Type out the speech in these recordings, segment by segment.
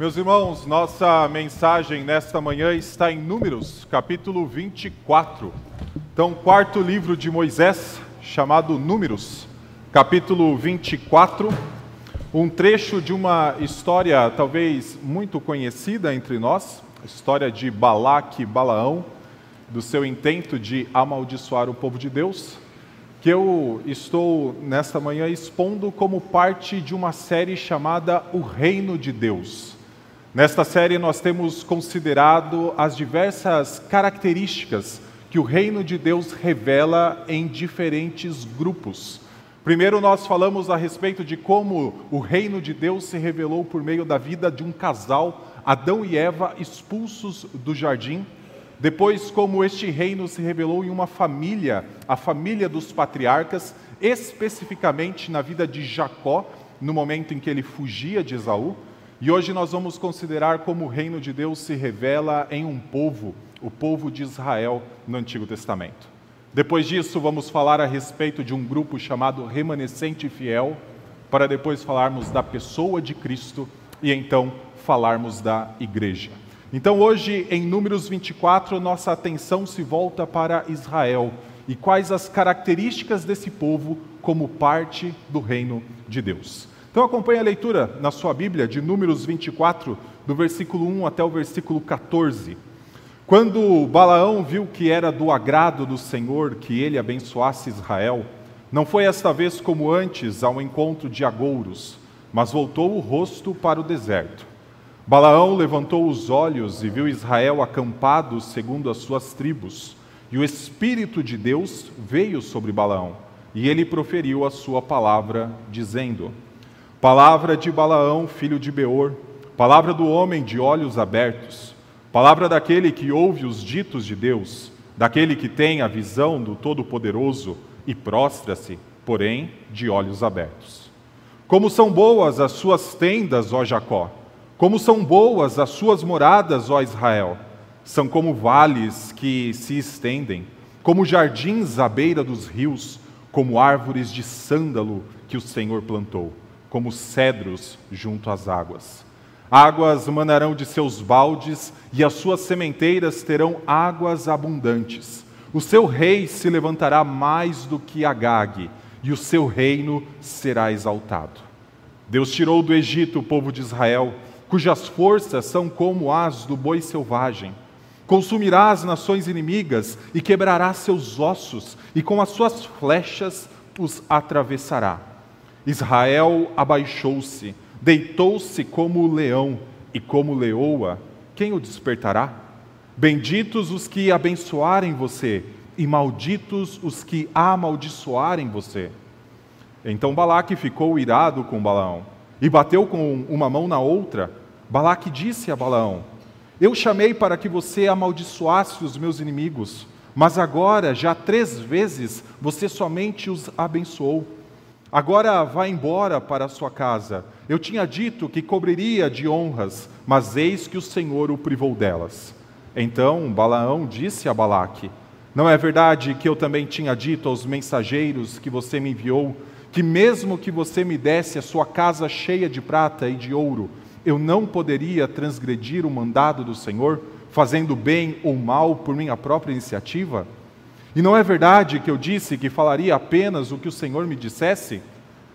Meus irmãos, nossa mensagem nesta manhã está em Números, capítulo 24. Então, quarto livro de Moisés, chamado Números, capítulo 24. Um trecho de uma história talvez muito conhecida entre nós, a história de Balaque e Balaão, do seu intento de amaldiçoar o povo de Deus, que eu estou nesta manhã expondo como parte de uma série chamada O Reino de Deus. Nesta série, nós temos considerado as diversas características que o reino de Deus revela em diferentes grupos. Primeiro, nós falamos a respeito de como o reino de Deus se revelou por meio da vida de um casal, Adão e Eva, expulsos do jardim. Depois, como este reino se revelou em uma família, a família dos patriarcas, especificamente na vida de Jacó, no momento em que ele fugia de Esaú. E hoje nós vamos considerar como o reino de Deus se revela em um povo, o povo de Israel no Antigo Testamento. Depois disso, vamos falar a respeito de um grupo chamado Remanescente Fiel, para depois falarmos da pessoa de Cristo e então falarmos da igreja. Então, hoje, em Números 24, nossa atenção se volta para Israel e quais as características desse povo como parte do reino de Deus. Então acompanhe a leitura na sua Bíblia de Números 24, do versículo 1 até o versículo 14. Quando Balaão viu que era do agrado do Senhor que ele abençoasse Israel, não foi esta vez como antes ao encontro de agouros, mas voltou o rosto para o deserto. Balaão levantou os olhos e viu Israel acampado segundo as suas tribos, e o Espírito de Deus veio sobre Balaão, e ele proferiu a sua palavra, dizendo: Palavra de Balaão, filho de Beor, palavra do homem de olhos abertos, palavra daquele que ouve os ditos de Deus, daquele que tem a visão do Todo-Poderoso e prostra-se, porém, de olhos abertos. Como são boas as suas tendas, ó Jacó, como são boas as suas moradas, ó Israel. São como vales que se estendem, como jardins à beira dos rios, como árvores de sândalo que o Senhor plantou como cedros junto às águas. Águas manarão de seus baldes, e as suas sementeiras terão águas abundantes. O seu rei se levantará mais do que Agag, e o seu reino será exaltado. Deus tirou do Egito o povo de Israel, cujas forças são como as do boi selvagem. Consumirá as nações inimigas e quebrará seus ossos, e com as suas flechas os atravessará. Israel abaixou-se, deitou-se como leão e como leoa, quem o despertará? Benditos os que abençoarem você, e malditos os que amaldiçoarem você. Então Balaque ficou irado com Balaão e bateu com uma mão na outra. Balaque disse a Balaão: Eu chamei para que você amaldiçoasse os meus inimigos, mas agora já três vezes você somente os abençoou. Agora vá embora para a sua casa. Eu tinha dito que cobriria de honras, mas eis que o Senhor o privou delas. Então Balaão disse a Balaque: Não é verdade que eu também tinha dito aos mensageiros que você me enviou, que mesmo que você me desse a sua casa cheia de prata e de ouro, eu não poderia transgredir o mandado do Senhor, fazendo bem ou mal por minha própria iniciativa? E não é verdade que eu disse que falaria apenas o que o Senhor me dissesse?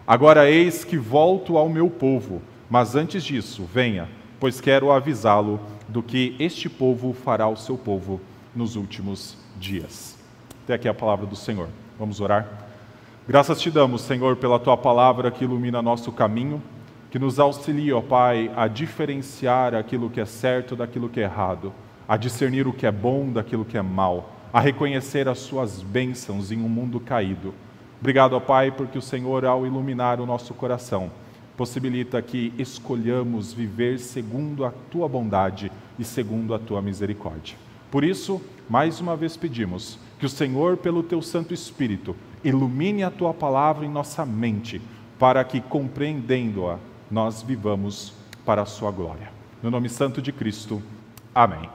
Agora eis que volto ao meu povo, mas antes disso, venha, pois quero avisá-lo do que este povo fará ao seu povo nos últimos dias. Até aqui a palavra do Senhor. Vamos orar? Graças te damos, Senhor, pela tua palavra que ilumina nosso caminho, que nos auxilia, ó Pai, a diferenciar aquilo que é certo daquilo que é errado, a discernir o que é bom daquilo que é mal a reconhecer as suas bênçãos em um mundo caído. Obrigado, ó Pai, porque o Senhor, ao iluminar o nosso coração, possibilita que escolhamos viver segundo a tua bondade e segundo a tua misericórdia. Por isso, mais uma vez pedimos que o Senhor, pelo teu Santo Espírito, ilumine a tua palavra em nossa mente, para que, compreendendo-a, nós vivamos para a sua glória. No nome santo de Cristo. Amém.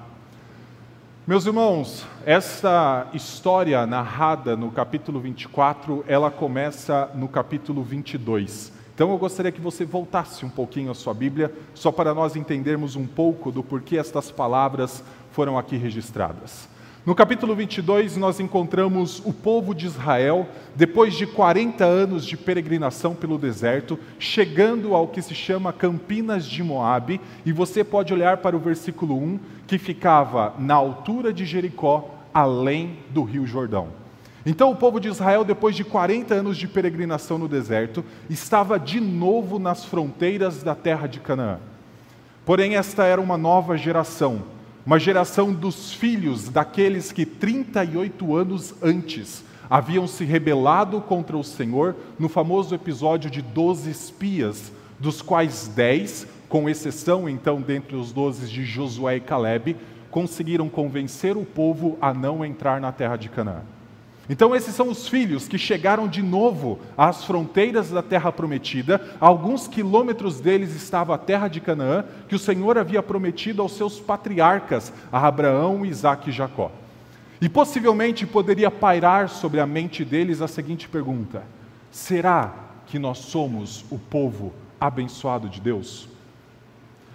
Meus irmãos, essa história narrada no capítulo 24, ela começa no capítulo 22. Então eu gostaria que você voltasse um pouquinho a sua Bíblia, só para nós entendermos um pouco do porquê estas palavras foram aqui registradas. No capítulo 22, nós encontramos o povo de Israel, depois de 40 anos de peregrinação pelo deserto, chegando ao que se chama Campinas de Moabe, e você pode olhar para o versículo 1, que ficava na altura de Jericó, além do Rio Jordão. Então, o povo de Israel, depois de 40 anos de peregrinação no deserto, estava de novo nas fronteiras da terra de Canaã. Porém, esta era uma nova geração uma geração dos filhos daqueles que 38 anos antes haviam se rebelado contra o Senhor no famoso episódio de 12 espias, dos quais 10, com exceção então dentre os 12 de Josué e Caleb, conseguiram convencer o povo a não entrar na terra de Canaã. Então, esses são os filhos que chegaram de novo às fronteiras da terra prometida. A alguns quilômetros deles estava a terra de Canaã, que o Senhor havia prometido aos seus patriarcas, a Abraão, Isaque e Jacó. E possivelmente poderia pairar sobre a mente deles a seguinte pergunta: será que nós somos o povo abençoado de Deus?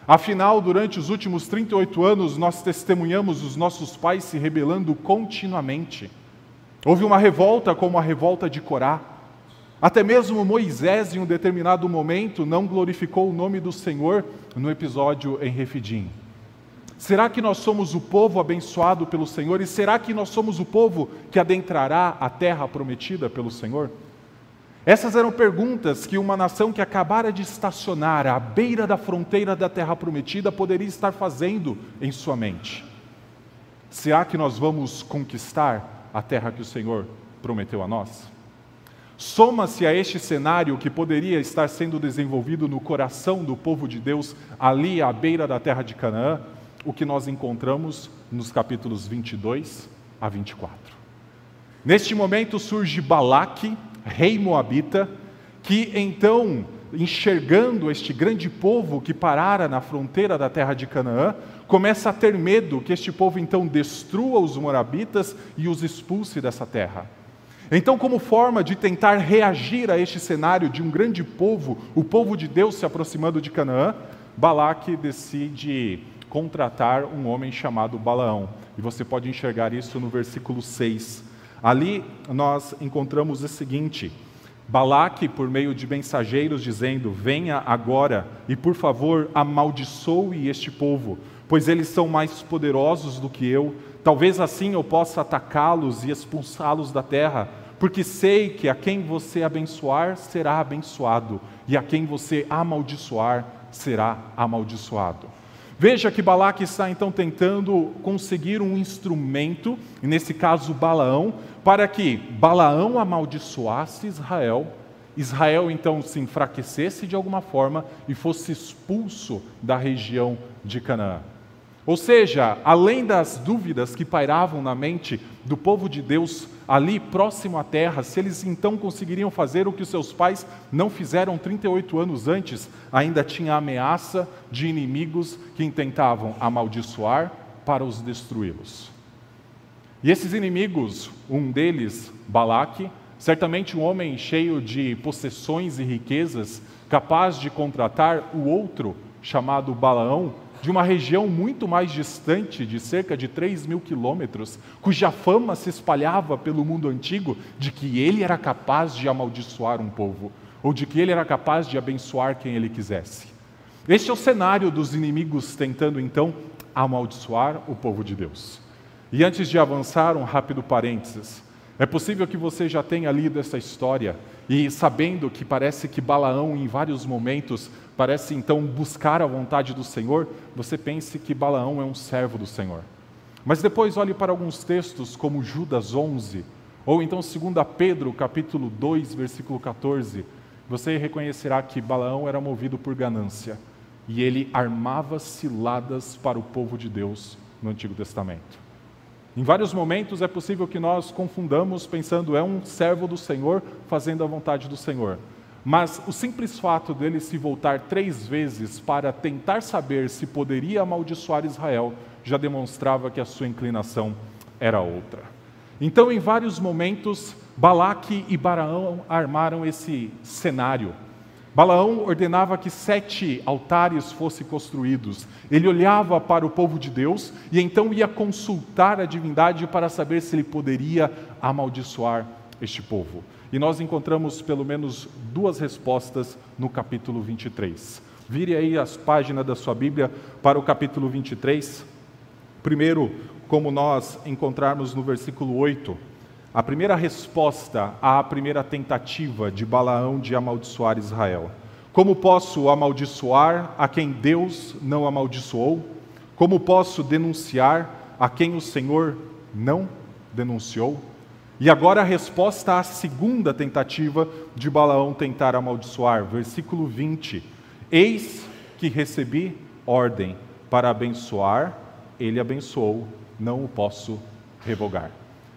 Afinal, durante os últimos 38 anos, nós testemunhamos os nossos pais se rebelando continuamente. Houve uma revolta como a revolta de Corá. Até mesmo Moisés, em um determinado momento, não glorificou o nome do Senhor no episódio em Refidim. Será que nós somos o povo abençoado pelo Senhor? E será que nós somos o povo que adentrará a terra prometida pelo Senhor? Essas eram perguntas que uma nação que acabara de estacionar à beira da fronteira da terra prometida poderia estar fazendo em sua mente. Será que nós vamos conquistar a terra que o Senhor prometeu a nós? Soma-se a este cenário que poderia estar sendo desenvolvido no coração do povo de Deus, ali à beira da terra de Canaã, o que nós encontramos nos capítulos 22 a 24. Neste momento surge Balaque, rei moabita, que então, enxergando este grande povo que parara na fronteira da terra de Canaã, começa a ter medo que este povo então destrua os morabitas e os expulse dessa terra. Então, como forma de tentar reagir a este cenário de um grande povo, o povo de Deus se aproximando de Canaã, Balaque decide contratar um homem chamado Balaão. E você pode enxergar isso no versículo 6. Ali nós encontramos o seguinte: Balaque, por meio de mensageiros, dizendo: Venha agora e, por favor, amaldiçoe este povo, pois eles são mais poderosos do que eu. Talvez assim eu possa atacá-los e expulsá-los da terra, porque sei que a quem você abençoar será abençoado, e a quem você amaldiçoar será amaldiçoado. Veja que Balaque está então tentando conseguir um instrumento, nesse caso Balaão, para que Balaão amaldiçoasse Israel, Israel então se enfraquecesse de alguma forma e fosse expulso da região de Canaã. Ou seja, além das dúvidas que pairavam na mente do povo de Deus ali próximo à terra, se eles então conseguiriam fazer o que seus pais não fizeram 38 anos antes, ainda tinha ameaça de inimigos que intentavam amaldiçoar para os destruí-los. E esses inimigos, um deles, Balaque, certamente um homem cheio de possessões e riquezas, capaz de contratar o outro, chamado Balaão, de uma região muito mais distante, de cerca de 3 mil quilômetros, cuja fama se espalhava pelo mundo antigo de que ele era capaz de amaldiçoar um povo, ou de que ele era capaz de abençoar quem ele quisesse. Este é o cenário dos inimigos tentando então amaldiçoar o povo de Deus. E antes de avançar, um rápido parênteses. É possível que você já tenha lido essa história e sabendo que parece que Balaão, em vários momentos, parece então buscar a vontade do Senhor, você pense que Balaão é um servo do Senhor. Mas depois olhe para alguns textos como Judas 11, ou então 2 Pedro capítulo 2, versículo 14, você reconhecerá que Balaão era movido por ganância e ele armava ciladas para o povo de Deus no Antigo Testamento. Em vários momentos é possível que nós confundamos pensando é um servo do Senhor fazendo a vontade do Senhor. Mas o simples fato dele se voltar três vezes para tentar saber se poderia amaldiçoar Israel já demonstrava que a sua inclinação era outra. Então, em vários momentos, Balaque e Baraão armaram esse cenário Balaão ordenava que sete altares fossem construídos. Ele olhava para o povo de Deus e então ia consultar a divindade para saber se ele poderia amaldiçoar este povo. E nós encontramos pelo menos duas respostas no capítulo 23. Vire aí as páginas da sua Bíblia para o capítulo 23. Primeiro, como nós encontrarmos no versículo 8, a primeira resposta à primeira tentativa de Balaão de amaldiçoar Israel. Como posso amaldiçoar a quem Deus não amaldiçoou? Como posso denunciar a quem o Senhor não denunciou? E agora a resposta à segunda tentativa de Balaão tentar amaldiçoar, versículo 20: Eis que recebi ordem para abençoar, ele abençoou, não o posso revogar.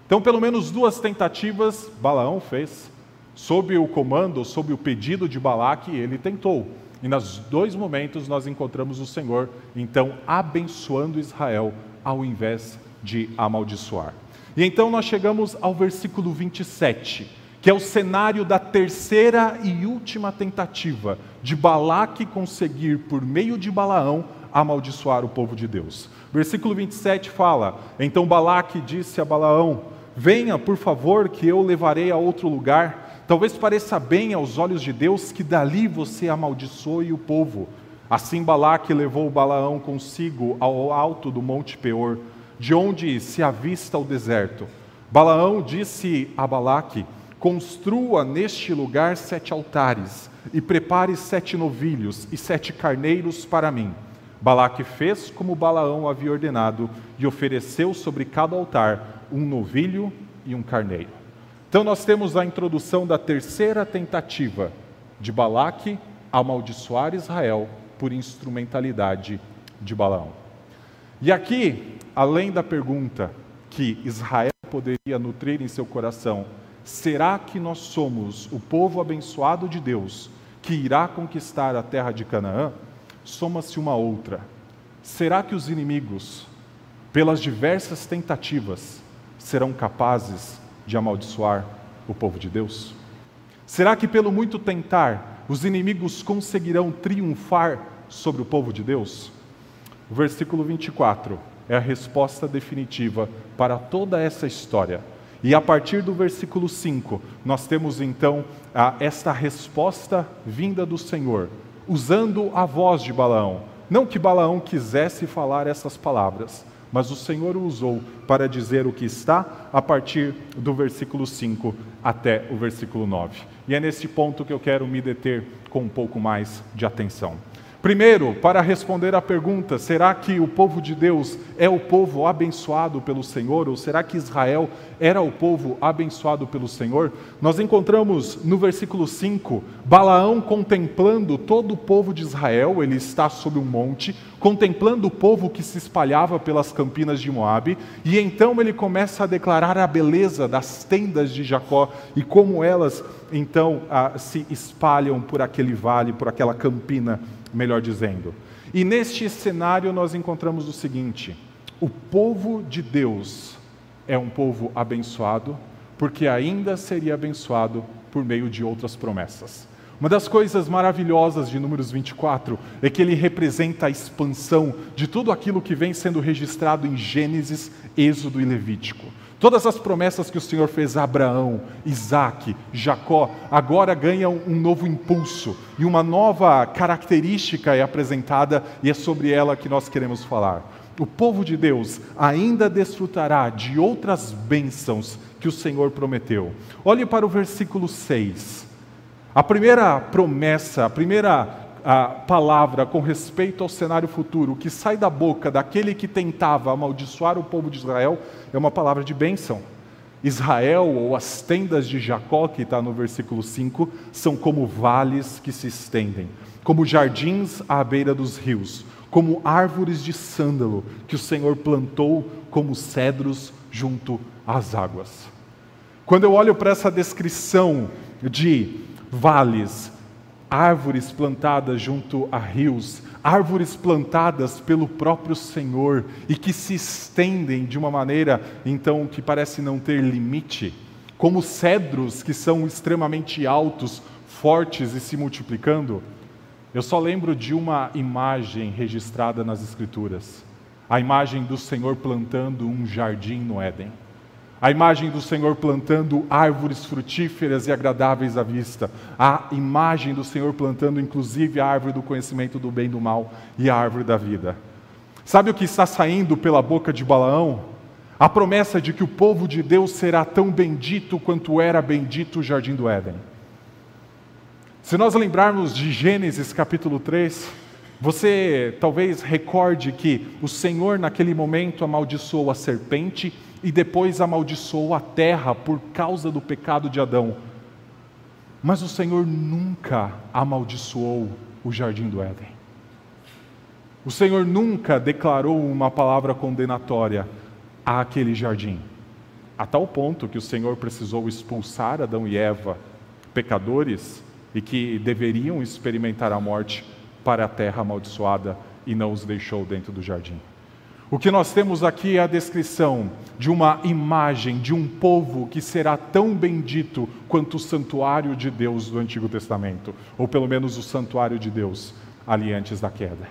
Então, pelo menos duas tentativas Balaão fez. Sob o comando, sob o pedido de Balaque, ele tentou. E nos dois momentos nós encontramos o Senhor, então, abençoando Israel ao invés de amaldiçoar. E então nós chegamos ao versículo 27, que é o cenário da terceira e última tentativa de Balaque conseguir, por meio de Balaão, amaldiçoar o povo de Deus. Versículo 27 fala: Então Balaque disse a Balaão: Venha, por favor, que eu levarei a outro lugar. Talvez pareça bem aos olhos de Deus que dali você amaldiçoe o povo. Assim Balaque levou Balaão consigo ao alto do monte Peor, de onde se avista o deserto. Balaão disse a Balaque: Construa neste lugar sete altares, e prepare sete novilhos e sete carneiros para mim. Balaque fez como Balaão havia ordenado e ofereceu sobre cada altar um novilho e um carneiro. Então nós temos a introdução da terceira tentativa de Balaque amaldiçoar Israel por instrumentalidade de Balaão. E aqui, além da pergunta que Israel poderia nutrir em seu coração, será que nós somos o povo abençoado de Deus que irá conquistar a terra de Canaã? Soma-se uma outra. Será que os inimigos, pelas diversas tentativas, serão capazes de amaldiçoar o povo de Deus? Será que, pelo muito tentar, os inimigos conseguirão triunfar sobre o povo de Deus? O versículo 24 é a resposta definitiva para toda essa história. E a partir do versículo 5, nós temos então a, esta resposta vinda do Senhor, usando a voz de Balaão. Não que Balaão quisesse falar essas palavras, mas o Senhor o usou para dizer o que está a partir do versículo 5 até o versículo 9. E é nesse ponto que eu quero me deter com um pouco mais de atenção. Primeiro, para responder à pergunta: será que o povo de Deus é o povo abençoado pelo Senhor? Ou será que Israel era o povo abençoado pelo Senhor? Nós encontramos no versículo 5 Balaão contemplando todo o povo de Israel, ele está sob um monte, contemplando o povo que se espalhava pelas campinas de Moabe, e então ele começa a declarar a beleza das tendas de Jacó e como elas então se espalham por aquele vale, por aquela campina melhor dizendo. E neste cenário nós encontramos o seguinte: o povo de Deus é um povo abençoado, porque ainda seria abençoado por meio de outras promessas. Uma das coisas maravilhosas de Números 24 é que ele representa a expansão de tudo aquilo que vem sendo registrado em Gênesis, Êxodo e Levítico. Todas as promessas que o Senhor fez a Abraão, Isaac, Jacó, agora ganham um novo impulso e uma nova característica é apresentada e é sobre ela que nós queremos falar. O povo de Deus ainda desfrutará de outras bênçãos que o Senhor prometeu. Olhe para o versículo 6. A primeira promessa, a primeira a palavra com respeito ao cenário futuro que sai da boca daquele que tentava amaldiçoar o povo de Israel é uma palavra de bênção. Israel, ou as tendas de Jacó, que está no versículo 5, são como vales que se estendem, como jardins à beira dos rios, como árvores de sândalo que o Senhor plantou como cedros junto às águas. Quando eu olho para essa descrição de vales, árvores plantadas junto a rios, árvores plantadas pelo próprio Senhor e que se estendem de uma maneira então que parece não ter limite. como cedros que são extremamente altos, fortes e se multiplicando, eu só lembro de uma imagem registrada nas Escrituras: a imagem do Senhor plantando um jardim no Éden. A imagem do Senhor plantando árvores frutíferas e agradáveis à vista. A imagem do Senhor plantando, inclusive, a árvore do conhecimento do bem e do mal e a árvore da vida. Sabe o que está saindo pela boca de Balaão? A promessa de que o povo de Deus será tão bendito quanto era bendito o jardim do Éden. Se nós lembrarmos de Gênesis capítulo 3, você talvez recorde que o Senhor naquele momento amaldiçoou a serpente e depois amaldiçoou a terra por causa do pecado de Adão. Mas o Senhor nunca amaldiçoou o jardim do Éden. O Senhor nunca declarou uma palavra condenatória àquele jardim, a tal ponto que o Senhor precisou expulsar Adão e Eva, pecadores, e que deveriam experimentar a morte para a terra amaldiçoada, e não os deixou dentro do jardim. O que nós temos aqui é a descrição de uma imagem de um povo que será tão bendito quanto o santuário de Deus do Antigo Testamento, ou pelo menos o santuário de Deus ali antes da queda.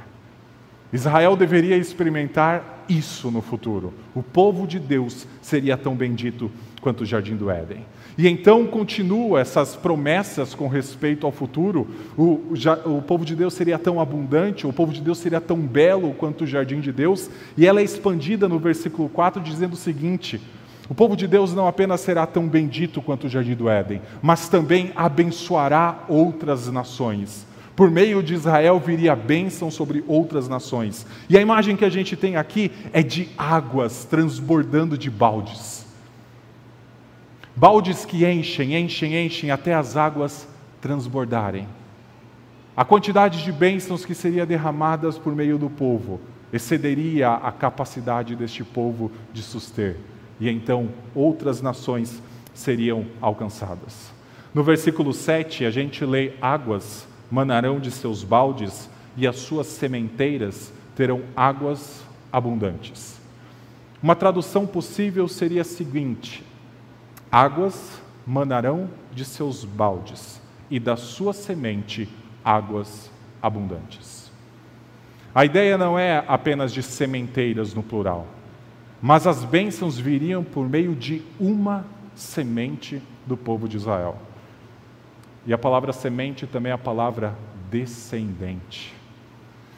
Israel deveria experimentar isso no futuro. O povo de Deus seria tão bendito quanto o jardim do Éden. E então continua essas promessas com respeito ao futuro. O, já, o povo de Deus seria tão abundante, o povo de Deus seria tão belo quanto o jardim de Deus. E ela é expandida no versículo 4, dizendo o seguinte: o povo de Deus não apenas será tão bendito quanto o jardim do Éden, mas também abençoará outras nações. Por meio de Israel viria bênção sobre outras nações. E a imagem que a gente tem aqui é de águas transbordando de baldes. Baldes que enchem, enchem, enchem até as águas transbordarem. A quantidade de bênçãos que seria derramadas por meio do povo excederia a capacidade deste povo de suster. E então outras nações seriam alcançadas. No versículo 7, a gente lê: águas manarão de seus baldes e as suas sementeiras terão águas abundantes. Uma tradução possível seria a seguinte: Águas manarão de seus baldes, e da sua semente águas abundantes. A ideia não é apenas de sementeiras no plural, mas as bênçãos viriam por meio de uma semente do povo de Israel. E a palavra semente também é a palavra descendente.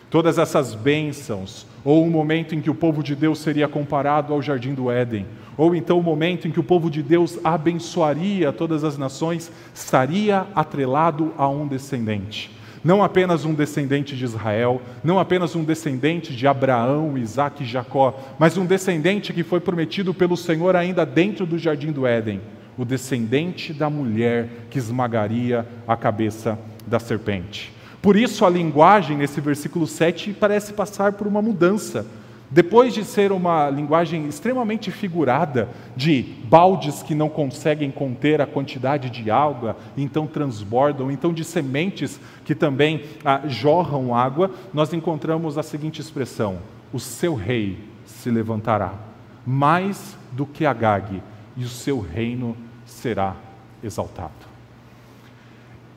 Todas essas bênçãos, ou o momento em que o povo de Deus seria comparado ao jardim do Éden, ou então o momento em que o povo de Deus abençoaria todas as nações, estaria atrelado a um descendente. Não apenas um descendente de Israel, não apenas um descendente de Abraão, Isaac e Jacó, mas um descendente que foi prometido pelo Senhor ainda dentro do jardim do Éden, o descendente da mulher que esmagaria a cabeça da serpente. Por isso a linguagem nesse versículo 7 parece passar por uma mudança. Depois de ser uma linguagem extremamente figurada, de baldes que não conseguem conter a quantidade de água, então transbordam, então de sementes que também ah, jorram água, nós encontramos a seguinte expressão: o seu rei se levantará, mais do que Agag, e o seu reino será exaltado.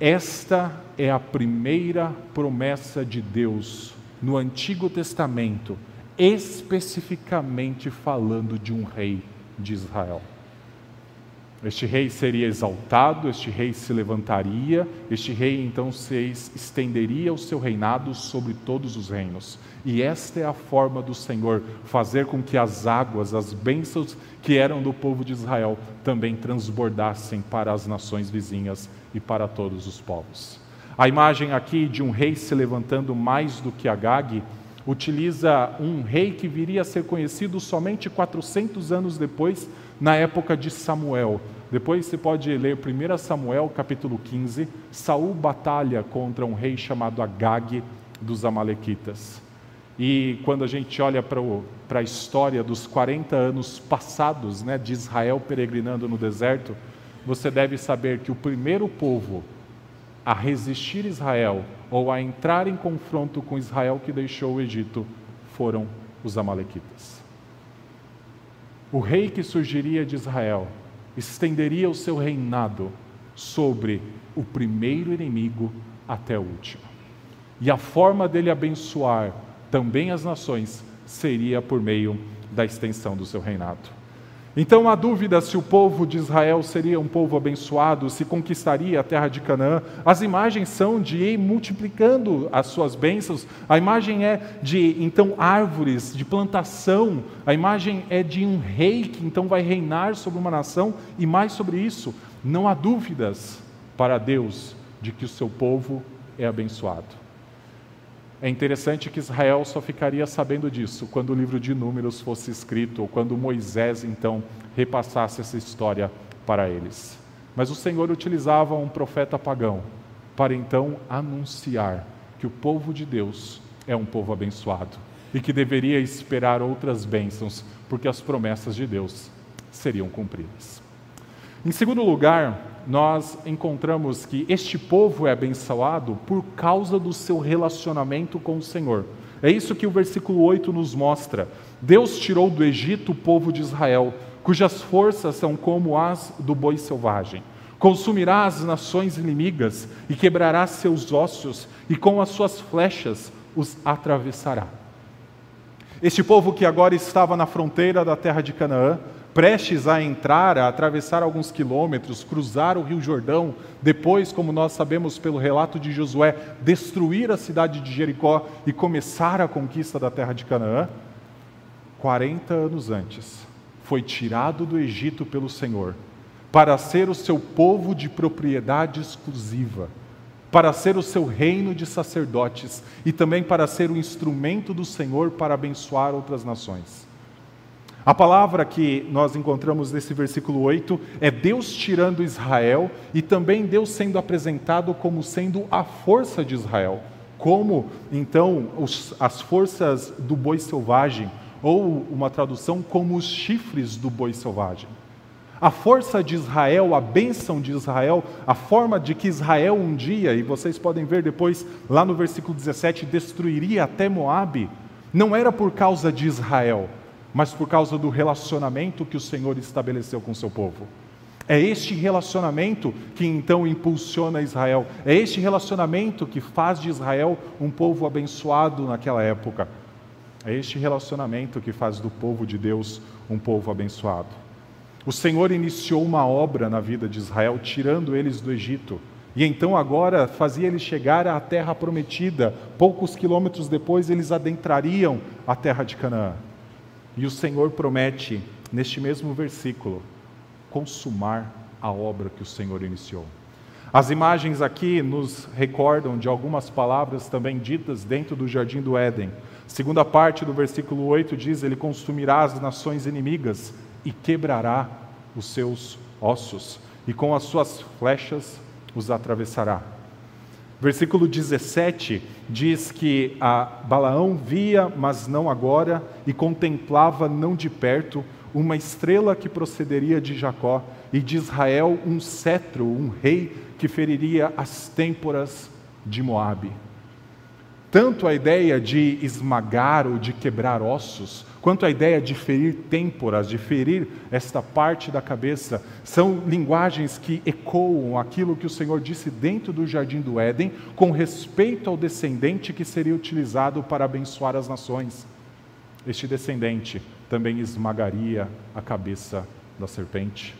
Esta é a primeira promessa de Deus no Antigo Testamento especificamente falando de um rei de Israel. Este rei seria exaltado, este rei se levantaria, este rei então se estenderia o seu reinado sobre todos os reinos. E esta é a forma do Senhor fazer com que as águas, as bênçãos que eram do povo de Israel, também transbordassem para as nações vizinhas e para todos os povos. A imagem aqui de um rei se levantando mais do que Agag utiliza um rei que viria a ser conhecido somente 400 anos depois, na época de Samuel. Depois você pode ler 1 Samuel capítulo 15, Saul batalha contra um rei chamado Agag dos Amalequitas. E quando a gente olha para a história dos 40 anos passados né, de Israel peregrinando no deserto, você deve saber que o primeiro povo a resistir Israel ou a entrar em confronto com Israel que deixou o Egito foram os Amalequitas. O rei que surgiria de Israel estenderia o seu reinado sobre o primeiro inimigo até o último. E a forma dele abençoar também as nações seria por meio da extensão do seu reinado. Então há dúvida se o povo de Israel seria um povo abençoado, se conquistaria a terra de Canaã. As imagens são de ir multiplicando as suas bênçãos. A imagem é de então árvores, de plantação. A imagem é de um rei que então vai reinar sobre uma nação e mais sobre isso, não há dúvidas para Deus de que o seu povo é abençoado. É interessante que Israel só ficaria sabendo disso quando o livro de Números fosse escrito, ou quando Moisés então repassasse essa história para eles. Mas o Senhor utilizava um profeta pagão para então anunciar que o povo de Deus é um povo abençoado e que deveria esperar outras bênçãos, porque as promessas de Deus seriam cumpridas. Em segundo lugar, nós encontramos que este povo é abençoado por causa do seu relacionamento com o Senhor. É isso que o versículo 8 nos mostra. Deus tirou do Egito o povo de Israel, cujas forças são como as do boi selvagem. Consumirá as nações inimigas e quebrará seus ossos, e com as suas flechas os atravessará. Este povo que agora estava na fronteira da terra de Canaã, prestes a entrar, a atravessar alguns quilômetros, cruzar o Rio Jordão, depois, como nós sabemos pelo relato de Josué, destruir a cidade de Jericó e começar a conquista da terra de Canaã, 40 anos antes, foi tirado do Egito pelo Senhor para ser o seu povo de propriedade exclusiva, para ser o seu reino de sacerdotes e também para ser o instrumento do Senhor para abençoar outras nações. A palavra que nós encontramos nesse versículo 8 é Deus tirando Israel e também Deus sendo apresentado como sendo a força de Israel, como então os, as forças do boi selvagem, ou uma tradução como os chifres do boi selvagem. A força de Israel, a bênção de Israel, a forma de que Israel um dia, e vocês podem ver depois lá no versículo 17, destruiria até Moabe, não era por causa de Israel, mas por causa do relacionamento que o Senhor estabeleceu com o seu povo. É este relacionamento que então impulsiona Israel, é este relacionamento que faz de Israel um povo abençoado naquela época. É este relacionamento que faz do povo de Deus um povo abençoado. O Senhor iniciou uma obra na vida de Israel, tirando eles do Egito. E então agora fazia eles chegar à terra prometida. Poucos quilômetros depois eles adentrariam a terra de Canaã. E o Senhor promete, neste mesmo versículo, consumar a obra que o Senhor iniciou. As imagens aqui nos recordam de algumas palavras também ditas dentro do jardim do Éden. Segunda parte do versículo 8 diz: Ele consumirá as nações inimigas e quebrará os seus ossos, e com as suas flechas os atravessará. Versículo 17 diz que a Balaão via, mas não agora, e contemplava não de perto, uma estrela que procederia de Jacó, e de Israel um cetro, um rei que feriria as têmporas de Moabe. Tanto a ideia de esmagar ou de quebrar ossos, quanto a ideia de ferir têmporas, de ferir esta parte da cabeça, são linguagens que ecoam aquilo que o Senhor disse dentro do jardim do Éden, com respeito ao descendente que seria utilizado para abençoar as nações. Este descendente também esmagaria a cabeça da serpente,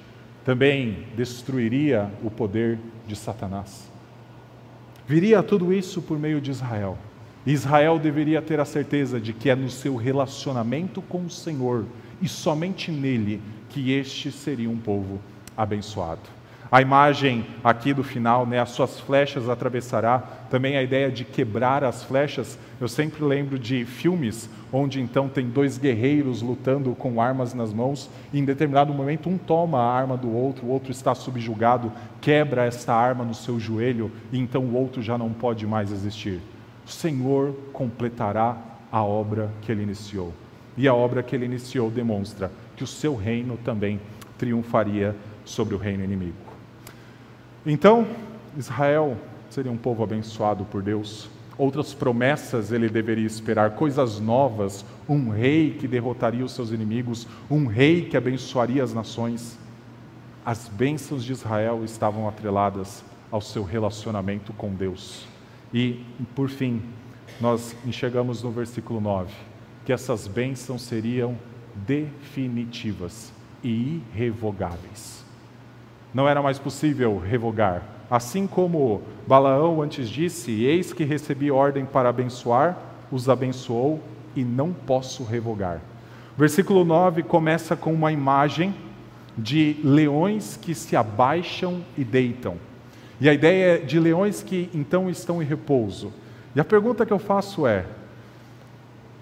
também destruiria o poder de Satanás. Viria tudo isso por meio de Israel. Israel deveria ter a certeza de que é no seu relacionamento com o Senhor e somente nele que este seria um povo abençoado. A imagem aqui do final, né, as suas flechas atravessará, também a ideia de quebrar as flechas. Eu sempre lembro de filmes onde então tem dois guerreiros lutando com armas nas mãos, e em determinado momento um toma a arma do outro, o outro está subjugado, quebra esta arma no seu joelho, e então o outro já não pode mais existir o Senhor completará a obra que ele iniciou. E a obra que ele iniciou demonstra que o seu reino também triunfaria sobre o reino inimigo. Então, Israel seria um povo abençoado por Deus. Outras promessas ele deveria esperar, coisas novas, um rei que derrotaria os seus inimigos, um rei que abençoaria as nações. as bênçãos de Israel estavam atreladas ao seu relacionamento com Deus. E, por fim, nós enxergamos no versículo 9 que essas bênçãos seriam definitivas e irrevogáveis. Não era mais possível revogar. Assim como Balaão antes disse: Eis que recebi ordem para abençoar, os abençoou e não posso revogar. Versículo 9 começa com uma imagem de leões que se abaixam e deitam. E a ideia é de leões que então estão em repouso. E a pergunta que eu faço é: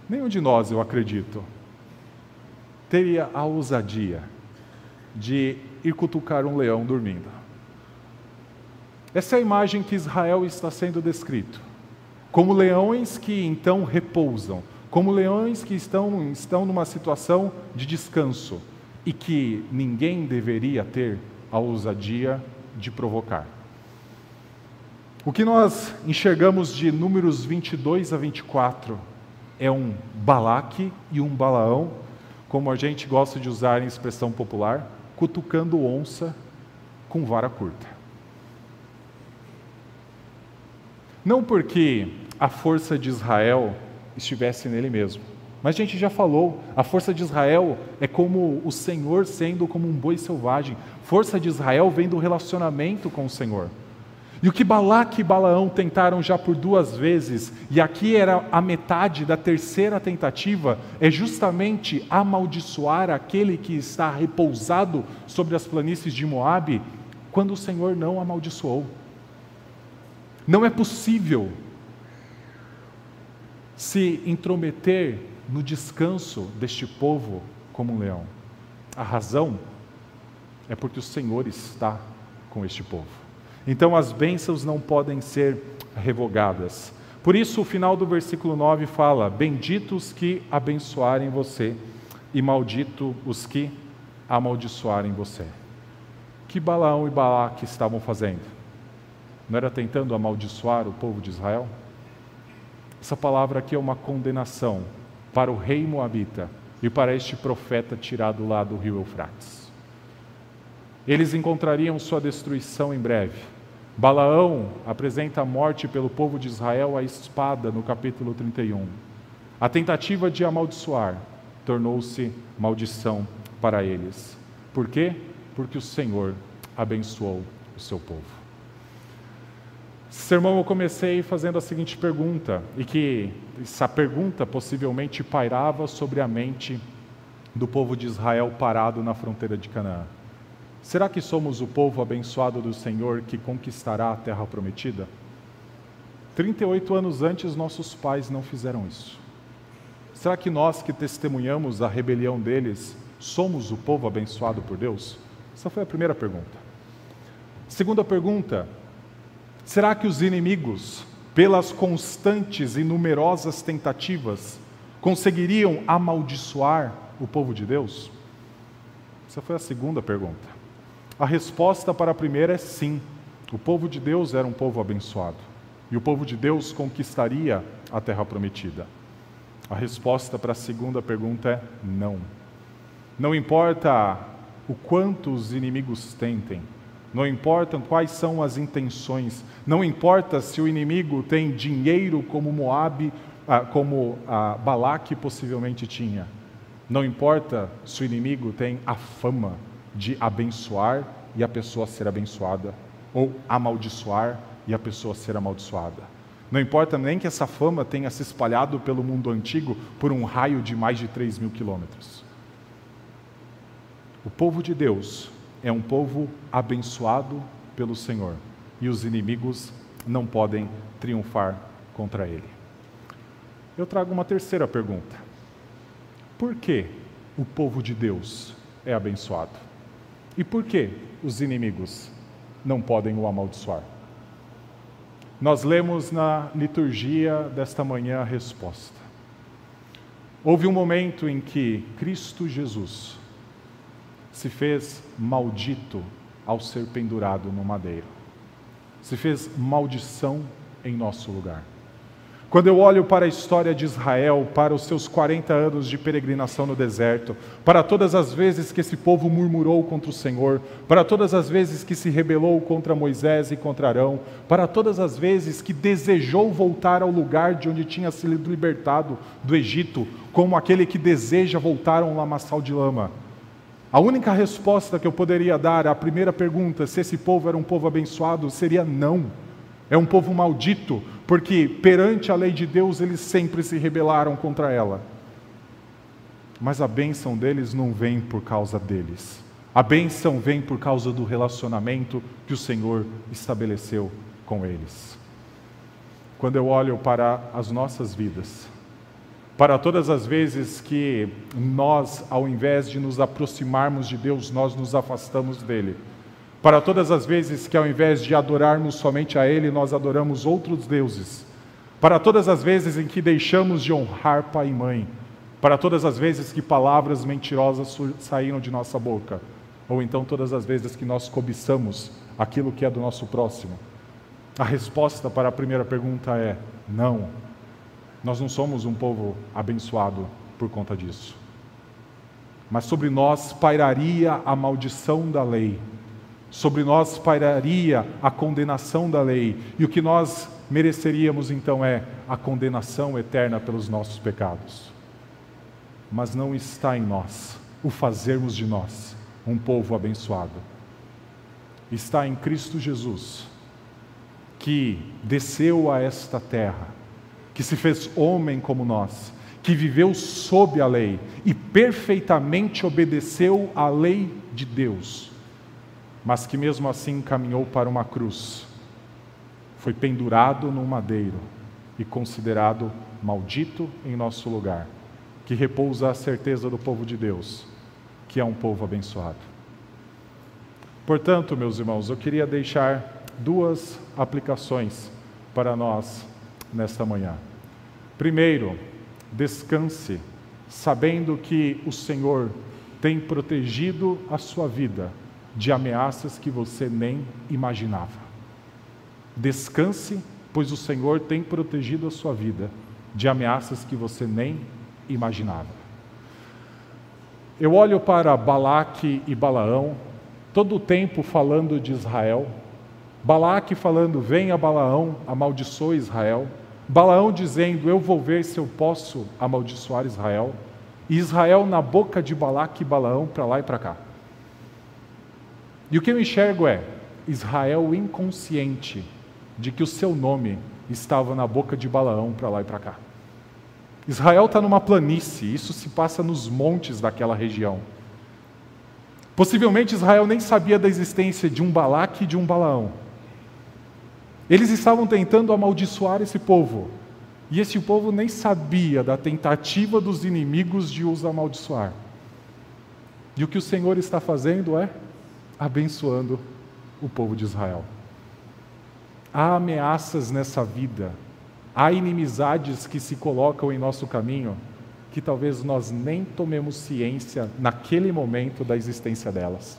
nenhum de nós, eu acredito, teria a ousadia de ir cutucar um leão dormindo. Essa é a imagem que Israel está sendo descrito. Como leões que então repousam, como leões que estão, estão numa situação de descanso e que ninguém deveria ter a ousadia de provocar. O que nós enxergamos de números 22 a 24 é um Balaque e um Balaão, como a gente gosta de usar em expressão popular, cutucando onça com vara curta. Não porque a força de Israel estivesse nele mesmo, mas a gente já falou, a força de Israel é como o Senhor sendo como um boi selvagem. Força de Israel vem do relacionamento com o Senhor. E o que Balaque e Balaão tentaram já por duas vezes, e aqui era a metade da terceira tentativa, é justamente amaldiçoar aquele que está repousado sobre as planícies de Moabe, quando o Senhor não amaldiçoou. Não é possível se intrometer no descanso deste povo como um leão. A razão é porque o Senhor está com este povo. Então as bênçãos não podem ser revogadas. Por isso, o final do versículo 9 fala: Benditos que abençoarem você, e maldito os que amaldiçoarem você. Que Balaão e Balaque estavam fazendo? Não era tentando amaldiçoar o povo de Israel? Essa palavra aqui é uma condenação para o rei Moabita e para este profeta tirado lá do rio Eufrates. Eles encontrariam sua destruição em breve. Balaão apresenta a morte pelo povo de Israel à espada no capítulo 31. A tentativa de amaldiçoar tornou-se maldição para eles. Por quê? Porque o Senhor abençoou o seu povo. Sermão eu comecei fazendo a seguinte pergunta, e que essa pergunta possivelmente pairava sobre a mente do povo de Israel parado na fronteira de Canaã. Será que somos o povo abençoado do Senhor que conquistará a terra prometida? 38 anos antes, nossos pais não fizeram isso. Será que nós que testemunhamos a rebelião deles somos o povo abençoado por Deus? Essa foi a primeira pergunta. Segunda pergunta: Será que os inimigos, pelas constantes e numerosas tentativas, conseguiriam amaldiçoar o povo de Deus? Essa foi a segunda pergunta. A resposta para a primeira é sim. O povo de Deus era um povo abençoado. E o povo de Deus conquistaria a terra prometida. A resposta para a segunda pergunta é não. Não importa o quanto os inimigos tentem, não importam quais são as intenções, não importa se o inimigo tem dinheiro como Moabe, ah, como ah, Balaque possivelmente tinha. Não importa se o inimigo tem a fama de abençoar e a pessoa ser abençoada, ou amaldiçoar e a pessoa ser amaldiçoada. Não importa nem que essa fama tenha se espalhado pelo mundo antigo por um raio de mais de 3 mil quilômetros. O povo de Deus é um povo abençoado pelo Senhor e os inimigos não podem triunfar contra ele. Eu trago uma terceira pergunta: por que o povo de Deus é abençoado? E por que os inimigos não podem o amaldiçoar? Nós lemos na liturgia desta manhã a resposta. Houve um momento em que Cristo Jesus se fez maldito ao ser pendurado no madeiro. Se fez maldição em nosso lugar. Quando eu olho para a história de Israel, para os seus 40 anos de peregrinação no deserto, para todas as vezes que esse povo murmurou contra o Senhor, para todas as vezes que se rebelou contra Moisés e contra Arão, para todas as vezes que desejou voltar ao lugar de onde tinha sido libertado do Egito, como aquele que deseja voltar a um lamaçal de lama. A única resposta que eu poderia dar à primeira pergunta, se esse povo era um povo abençoado, seria não. É um povo maldito, porque perante a lei de Deus eles sempre se rebelaram contra ela. Mas a bênção deles não vem por causa deles. A bênção vem por causa do relacionamento que o Senhor estabeleceu com eles. Quando eu olho para as nossas vidas, para todas as vezes que nós, ao invés de nos aproximarmos de Deus, nós nos afastamos dele para todas as vezes que, ao invés de adorarmos somente a Ele, nós adoramos outros deuses. Para todas as vezes em que deixamos de honrar pai e mãe. Para todas as vezes que palavras mentirosas saíram de nossa boca. Ou então todas as vezes que nós cobiçamos aquilo que é do nosso próximo. A resposta para a primeira pergunta é: não. Nós não somos um povo abençoado por conta disso. Mas sobre nós pairaria a maldição da lei sobre nós pairaria a condenação da lei, e o que nós mereceríamos então é a condenação eterna pelos nossos pecados. Mas não está em nós o fazermos de nós um povo abençoado. Está em Cristo Jesus, que desceu a esta terra, que se fez homem como nós, que viveu sob a lei e perfeitamente obedeceu à lei de Deus mas que mesmo assim caminhou para uma cruz, foi pendurado num madeiro e considerado maldito em nosso lugar, que repousa a certeza do povo de Deus, que é um povo abençoado. Portanto, meus irmãos, eu queria deixar duas aplicações para nós nesta manhã. Primeiro, descanse, sabendo que o Senhor tem protegido a sua vida de ameaças que você nem imaginava. Descanse, pois o Senhor tem protegido a sua vida de ameaças que você nem imaginava. Eu olho para Balaque e Balaão, todo o tempo falando de Israel. Balaque falando: Venha Balaão, amaldiçoe Israel. Balaão dizendo: Eu vou ver se eu posso amaldiçoar Israel. E Israel na boca de Balaque e Balaão, para lá e para cá. E o que eu enxergo é Israel inconsciente de que o seu nome estava na boca de Balaão para lá e para cá. Israel está numa planície, isso se passa nos montes daquela região. Possivelmente Israel nem sabia da existência de um Balaque e de um Balaão. Eles estavam tentando amaldiçoar esse povo, e esse povo nem sabia da tentativa dos inimigos de os amaldiçoar. E o que o Senhor está fazendo é abençoando o povo de Israel. Há ameaças nessa vida, há inimizades que se colocam em nosso caminho que talvez nós nem tomemos ciência naquele momento da existência delas.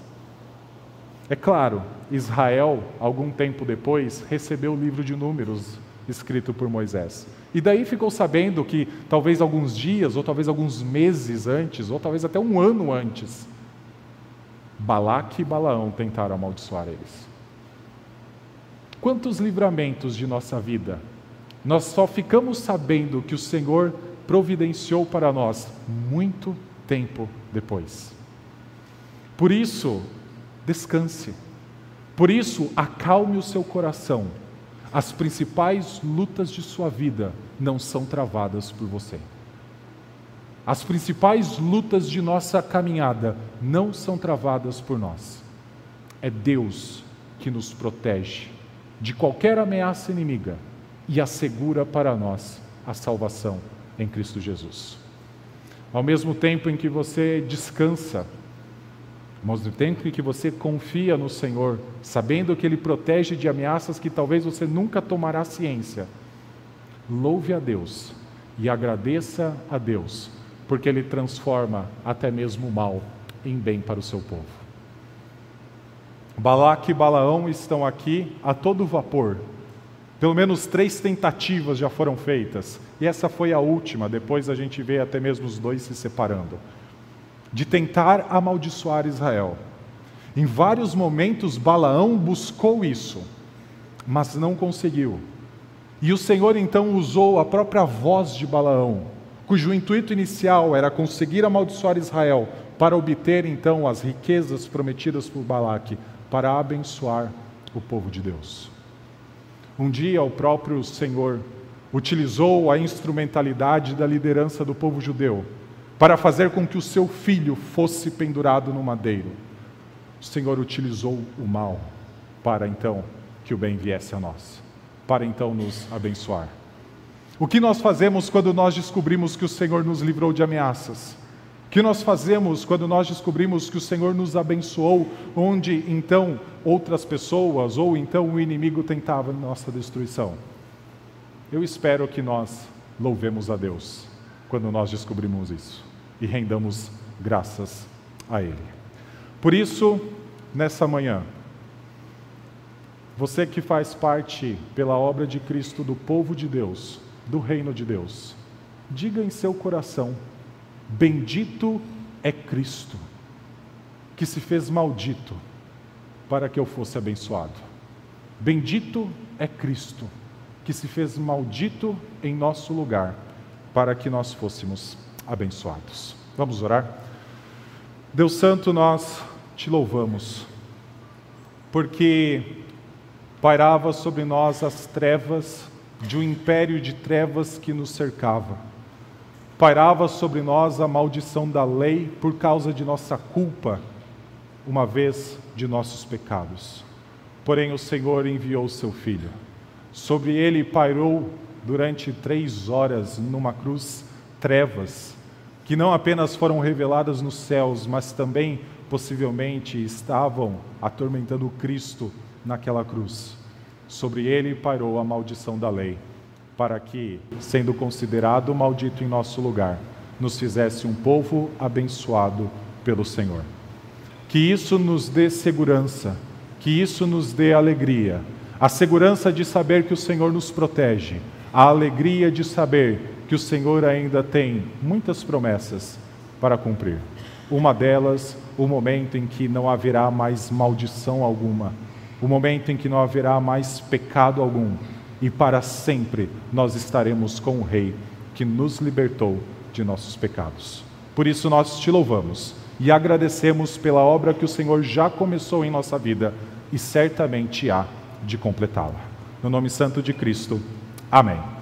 É claro, Israel, algum tempo depois, recebeu o livro de Números escrito por Moisés. E daí ficou sabendo que talvez alguns dias, ou talvez alguns meses antes, ou talvez até um ano antes, Balaque e Balaão tentaram amaldiçoar eles. Quantos livramentos de nossa vida nós só ficamos sabendo que o Senhor providenciou para nós muito tempo depois. Por isso, descanse. Por isso, acalme o seu coração. As principais lutas de sua vida não são travadas por você. As principais lutas de nossa caminhada não são travadas por nós. É Deus que nos protege de qualquer ameaça inimiga e assegura para nós a salvação em Cristo Jesus. Ao mesmo tempo em que você descansa, ao mesmo tempo em que você confia no Senhor, sabendo que Ele protege de ameaças que talvez você nunca tomará ciência, louve a Deus e agradeça a Deus porque ele transforma até mesmo o mal em bem para o seu povo. Balaque e Balaão estão aqui a todo vapor, Pelo menos três tentativas já foram feitas, e essa foi a última, depois a gente vê até mesmo os dois se separando. De tentar amaldiçoar Israel. Em vários momentos, Balaão buscou isso, mas não conseguiu. E o Senhor então usou a própria voz de Balaão, cujo intuito inicial era conseguir amaldiçoar Israel, para obter então as riquezas prometidas por Balaque, para abençoar o povo de Deus. Um dia o próprio Senhor utilizou a instrumentalidade da liderança do povo judeu para fazer com que o seu filho fosse pendurado no madeiro. O Senhor utilizou o mal para então que o bem viesse a nós, para então nos abençoar. O que nós fazemos quando nós descobrimos que o Senhor nos livrou de ameaças? O que nós fazemos quando nós descobrimos que o Senhor nos abençoou, onde então outras pessoas ou então o inimigo tentava nossa destruição? Eu espero que nós louvemos a Deus quando nós descobrimos isso e rendamos graças a Ele. Por isso, nessa manhã, você que faz parte, pela obra de Cristo, do povo de Deus, do reino de Deus, diga em seu coração: Bendito é Cristo, que se fez maldito para que eu fosse abençoado. Bendito é Cristo, que se fez maldito em nosso lugar, para que nós fôssemos abençoados. Vamos orar? Deus Santo, nós te louvamos, porque pairava sobre nós as trevas de um império de trevas que nos cercava. Pairava sobre nós a maldição da lei por causa de nossa culpa uma vez de nossos pecados. Porém, o Senhor enviou seu filho. Sobre ele pairou durante três horas numa cruz trevas, que não apenas foram reveladas nos céus, mas também possivelmente estavam atormentando Cristo naquela cruz. Sobre ele pairou a maldição da lei, para que, sendo considerado maldito em nosso lugar, nos fizesse um povo abençoado pelo Senhor. Que isso nos dê segurança, que isso nos dê alegria, a segurança de saber que o Senhor nos protege, a alegria de saber que o Senhor ainda tem muitas promessas para cumprir. Uma delas, o momento em que não haverá mais maldição alguma, o momento em que não haverá mais pecado algum, e para sempre nós estaremos com o Rei que nos libertou de nossos pecados. Por isso nós te louvamos e agradecemos pela obra que o Senhor já começou em nossa vida e certamente há de completá-la. No nome santo de Cristo. Amém.